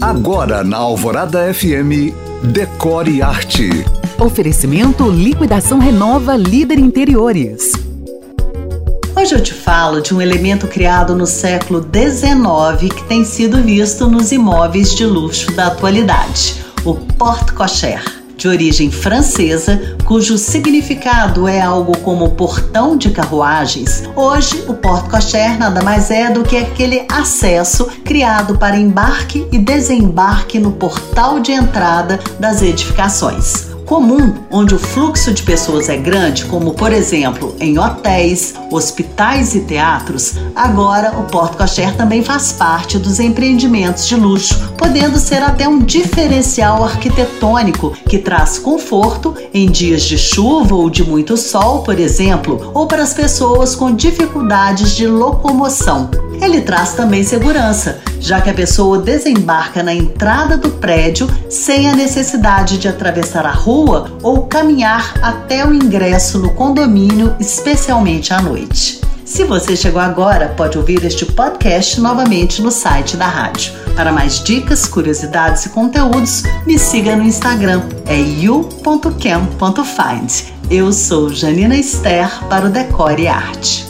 Agora na Alvorada FM, Decore Arte. Oferecimento Liquidação Renova Líder Interiores. Hoje eu te falo de um elemento criado no século XIX que tem sido visto nos imóveis de luxo da atualidade, o porte-cocher de origem francesa, cujo significado é algo como portão de carruagens, hoje o porte-cocher nada mais é do que aquele acesso criado para embarque e desembarque no portal de entrada das edificações comum, onde o fluxo de pessoas é grande, como por exemplo em hotéis, hospitais e teatros, agora o Porto Cocher também faz parte dos empreendimentos de luxo, podendo ser até um diferencial arquitetônico que traz conforto em dias de chuva ou de muito sol, por exemplo, ou para as pessoas com dificuldades de locomoção. Ele traz também segurança, já que a pessoa desembarca na entrada do prédio sem a necessidade de atravessar a rua ou caminhar até o ingresso no condomínio, especialmente à noite. Se você chegou agora, pode ouvir este podcast novamente no site da rádio. Para mais dicas, curiosidades e conteúdos, me siga no Instagram, é you.cam.find. Eu sou Janina Esther para o Decore Arte.